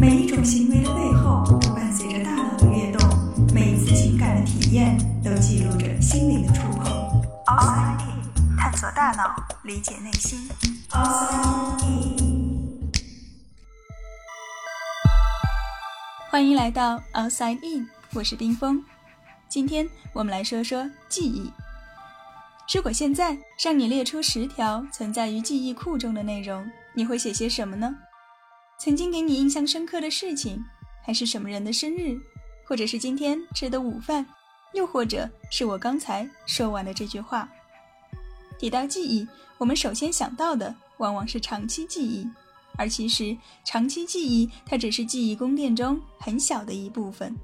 每一种行为的背后都伴随着大脑的跃动，每一次情感的体验都记录着心灵的触碰。Outside In，探索大脑，理解内心。Outside In，欢迎来到 Outside In，我是冰峰。今天我们来说说记忆。如果现在让你列出十条存在于记忆库中的内容，你会写些什么呢？曾经给你印象深刻的事情，还是什么人的生日，或者是今天吃的午饭，又或者是我刚才说完的这句话。提到记忆，我们首先想到的往往是长期记忆，而其实长期记忆它只是记忆宫殿中很小的一部分。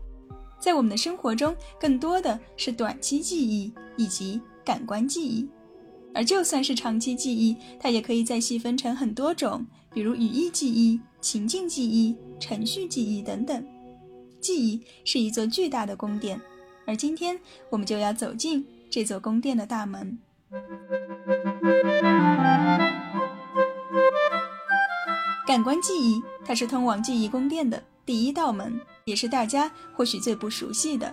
在我们的生活中，更多的是短期记忆以及感官记忆。而就算是长期记忆，它也可以再细分成很多种，比如语义记忆。情境记忆、程序记忆等等，记忆是一座巨大的宫殿，而今天我们就要走进这座宫殿的大门。感官记忆，它是通往记忆宫殿的第一道门，也是大家或许最不熟悉的。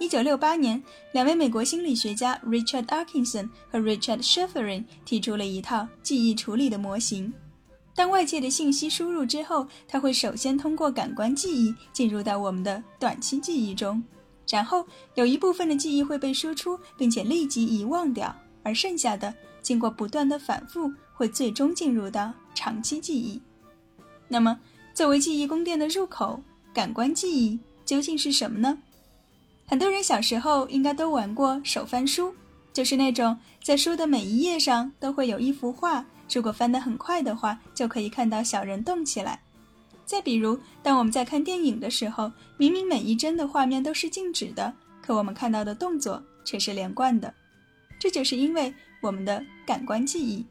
一九六八年，两位美国心理学家 Richard Atkinson 和 Richard Schifrin 提出了一套记忆处理的模型。当外界的信息输入之后，它会首先通过感官记忆进入到我们的短期记忆中，然后有一部分的记忆会被输出，并且立即遗忘掉，而剩下的经过不断的反复，会最终进入到长期记忆。那么，作为记忆宫殿的入口，感官记忆究竟是什么呢？很多人小时候应该都玩过手翻书，就是那种在书的每一页上都会有一幅画。如果翻得很快的话，就可以看到小人动起来。再比如，当我们在看电影的时候，明明每一帧的画面都是静止的，可我们看到的动作却是连贯的。这就是因为我们的感官记忆，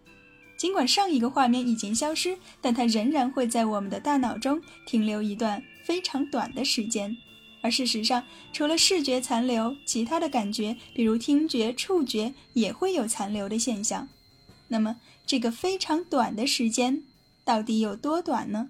尽管上一个画面已经消失，但它仍然会在我们的大脑中停留一段非常短的时间。而事实上，除了视觉残留，其他的感觉，比如听觉、触觉，也会有残留的现象。那么，这个非常短的时间到底有多短呢？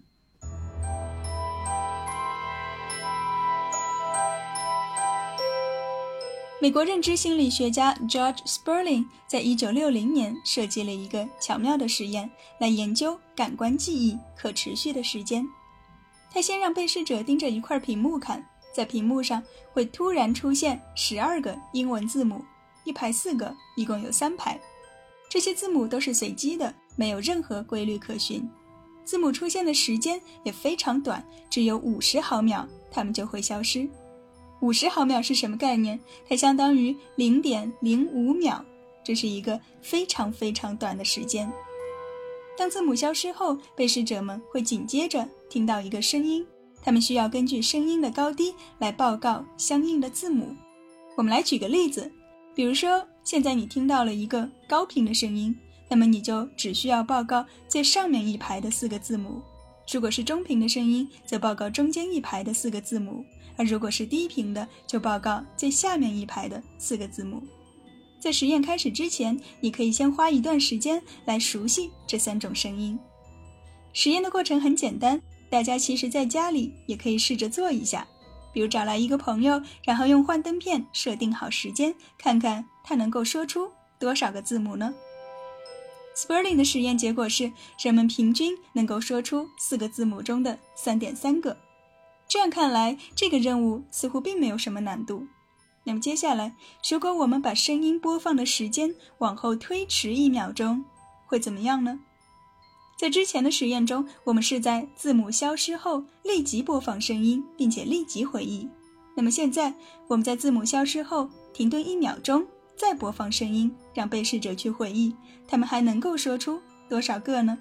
美国认知心理学家 George Sperling 在一九六零年设计了一个巧妙的实验，来研究感官记忆可持续的时间。他先让被试者盯着一块屏幕看，在屏幕上会突然出现十二个英文字母，一排四个，一共有三排。这些字母都是随机的，没有任何规律可循。字母出现的时间也非常短，只有五十毫秒，它们就会消失。五十毫秒是什么概念？它相当于零点零五秒，这是一个非常非常短的时间。当字母消失后，被试者们会紧接着听到一个声音，他们需要根据声音的高低来报告相应的字母。我们来举个例子，比如说。现在你听到了一个高频的声音，那么你就只需要报告最上面一排的四个字母；如果是中频的声音，则报告中间一排的四个字母；而如果是低频的，就报告最下面一排的四个字母。在实验开始之前，你可以先花一段时间来熟悉这三种声音。实验的过程很简单，大家其实在家里也可以试着做一下。比如找来一个朋友，然后用幻灯片设定好时间，看看他能够说出多少个字母呢？Sperling 的实验结果是，人们平均能够说出四个字母中的三点三个。这样看来，这个任务似乎并没有什么难度。那么接下来，如果我们把声音播放的时间往后推迟一秒钟，会怎么样呢？在之前的实验中，我们是在字母消失后立即播放声音，并且立即回忆。那么现在，我们在字母消失后停顿一秒钟，再播放声音，让被试者去回忆，他们还能够说出多少个呢？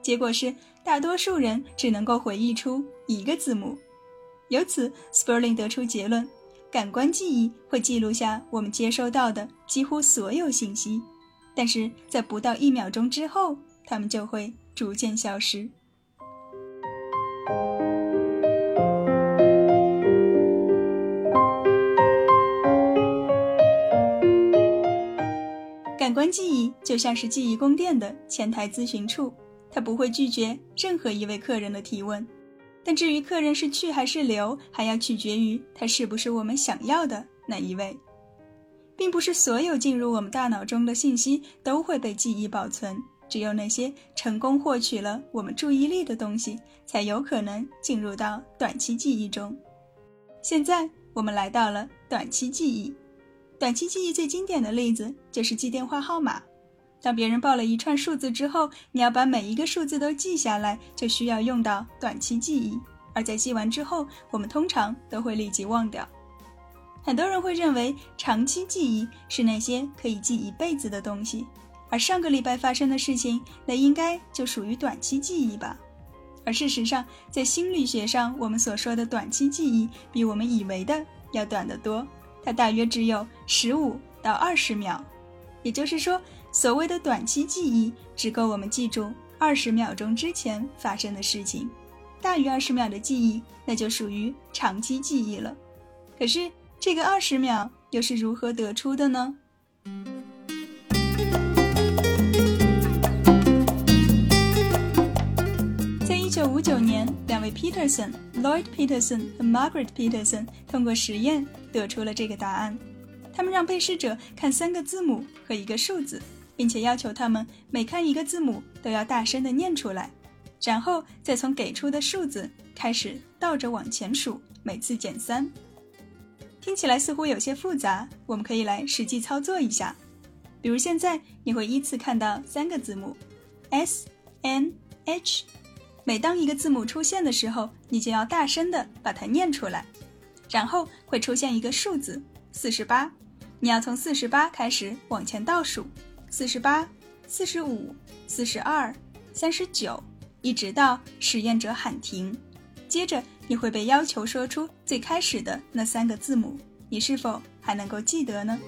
结果是，大多数人只能够回忆出一个字母。由此，Sperling 得出结论：感官记忆会记录下我们接收到的几乎所有信息，但是在不到一秒钟之后，他们就会。逐渐消失。感官记忆就像是记忆宫殿的前台咨询处，它不会拒绝任何一位客人的提问。但至于客人是去还是留，还要取决于他是不是我们想要的那一位。并不是所有进入我们大脑中的信息都会被记忆保存，只有那些成功获取了我们注意力的东西，才有可能进入到短期记忆中。现在我们来到了短期记忆。短期记忆最经典的例子就是记电话号码。当别人报了一串数字之后，你要把每一个数字都记下来，就需要用到短期记忆。而在记完之后，我们通常都会立即忘掉。很多人会认为长期记忆是那些可以记一辈子的东西，而上个礼拜发生的事情，那应该就属于短期记忆吧？而事实上，在心理学上，我们所说的短期记忆比我们以为的要短得多，它大约只有十五到二十秒。也就是说，所谓的短期记忆只够我们记住二十秒钟之前发生的事情，大于二十秒的记忆，那就属于长期记忆了。可是，这个二十秒又是如何得出的呢？一九五九年，两位 Peterson、Lloyd Peterson 和 Margaret Peterson 通过实验得出了这个答案。他们让被试者看三个字母和一个数字，并且要求他们每看一个字母都要大声的念出来，然后再从给出的数字开始倒着往前数，每次减三。听起来似乎有些复杂，我们可以来实际操作一下。比如现在你会依次看到三个字母，S、N、H。每当一个字母出现的时候，你就要大声的把它念出来。然后会出现一个数字，四十八。你要从四十八开始往前倒数，四十八、四十五、四十二、三十九，一直到实验者喊停。接着。你会被要求说出最开始的那三个字母，你是否还能够记得呢？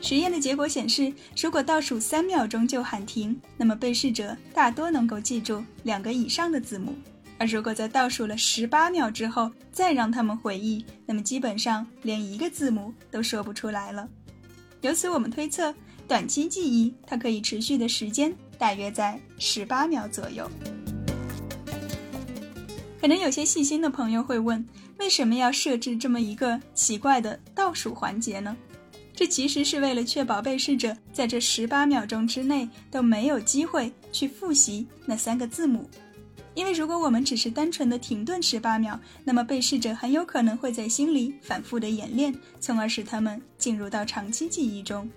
实验的结果显示，如果倒数三秒钟就喊停，那么被试者大多能够记住两个以上的字母；而如果在倒数了十八秒之后再让他们回忆，那么基本上连一个字母都说不出来了。由此我们推测，短期记忆它可以持续的时间大约在十八秒左右。可能有些细心的朋友会问，为什么要设置这么一个奇怪的倒数环节呢？这其实是为了确保被试者在这十八秒钟之内都没有机会去复习那三个字母。因为如果我们只是单纯的停顿十八秒，那么被试者很有可能会在心里反复的演练，从而使他们进入到长期记忆中。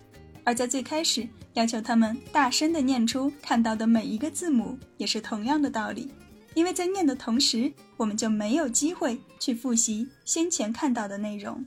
而在最开始要求他们大声的念出看到的每一个字母，也是同样的道理。因为在念的同时，我们就没有机会去复习先前看到的内容。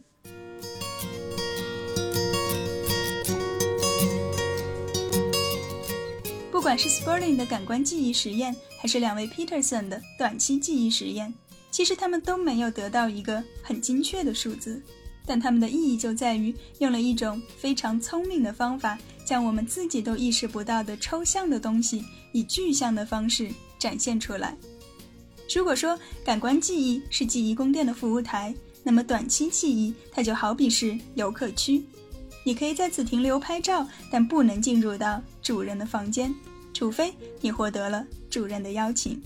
不管是 Sperling 的感官记忆实验，还是两位 Peterson 的短期记忆实验，其实他们都没有得到一个很精确的数字，但他们的意义就在于用了一种非常聪明的方法，将我们自己都意识不到的抽象的东西，以具象的方式展现出来。如果说感官记忆是记忆宫殿的服务台，那么短期记忆它就好比是游客区，你可以在此停留拍照，但不能进入到主人的房间，除非你获得了主任的邀请。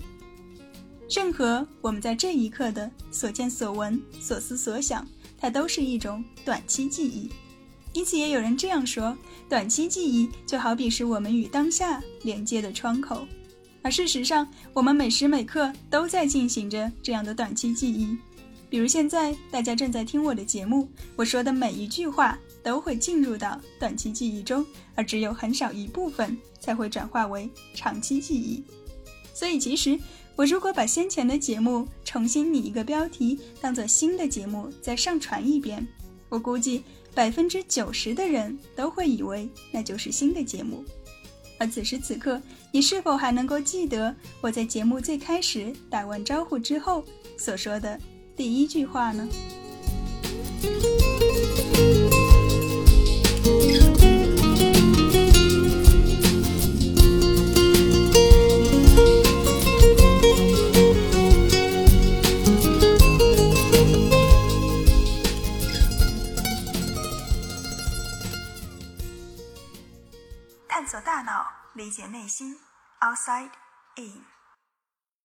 任何我们在这一刻的所见所闻、所思所想，它都是一种短期记忆。因此，也有人这样说：短期记忆就好比是我们与当下连接的窗口。而事实上，我们每时每刻都在进行着这样的短期记忆。比如现在大家正在听我的节目，我说的每一句话都会进入到短期记忆中，而只有很少一部分才会转化为长期记忆。所以，其实我如果把先前的节目重新拟一个标题，当做新的节目再上传一遍，我估计百分之九十的人都会以为那就是新的节目。而此时此刻，你是否还能够记得我在节目最开始打完招呼之后所说的第一句话呢？探索大脑，理解内心。Outside in。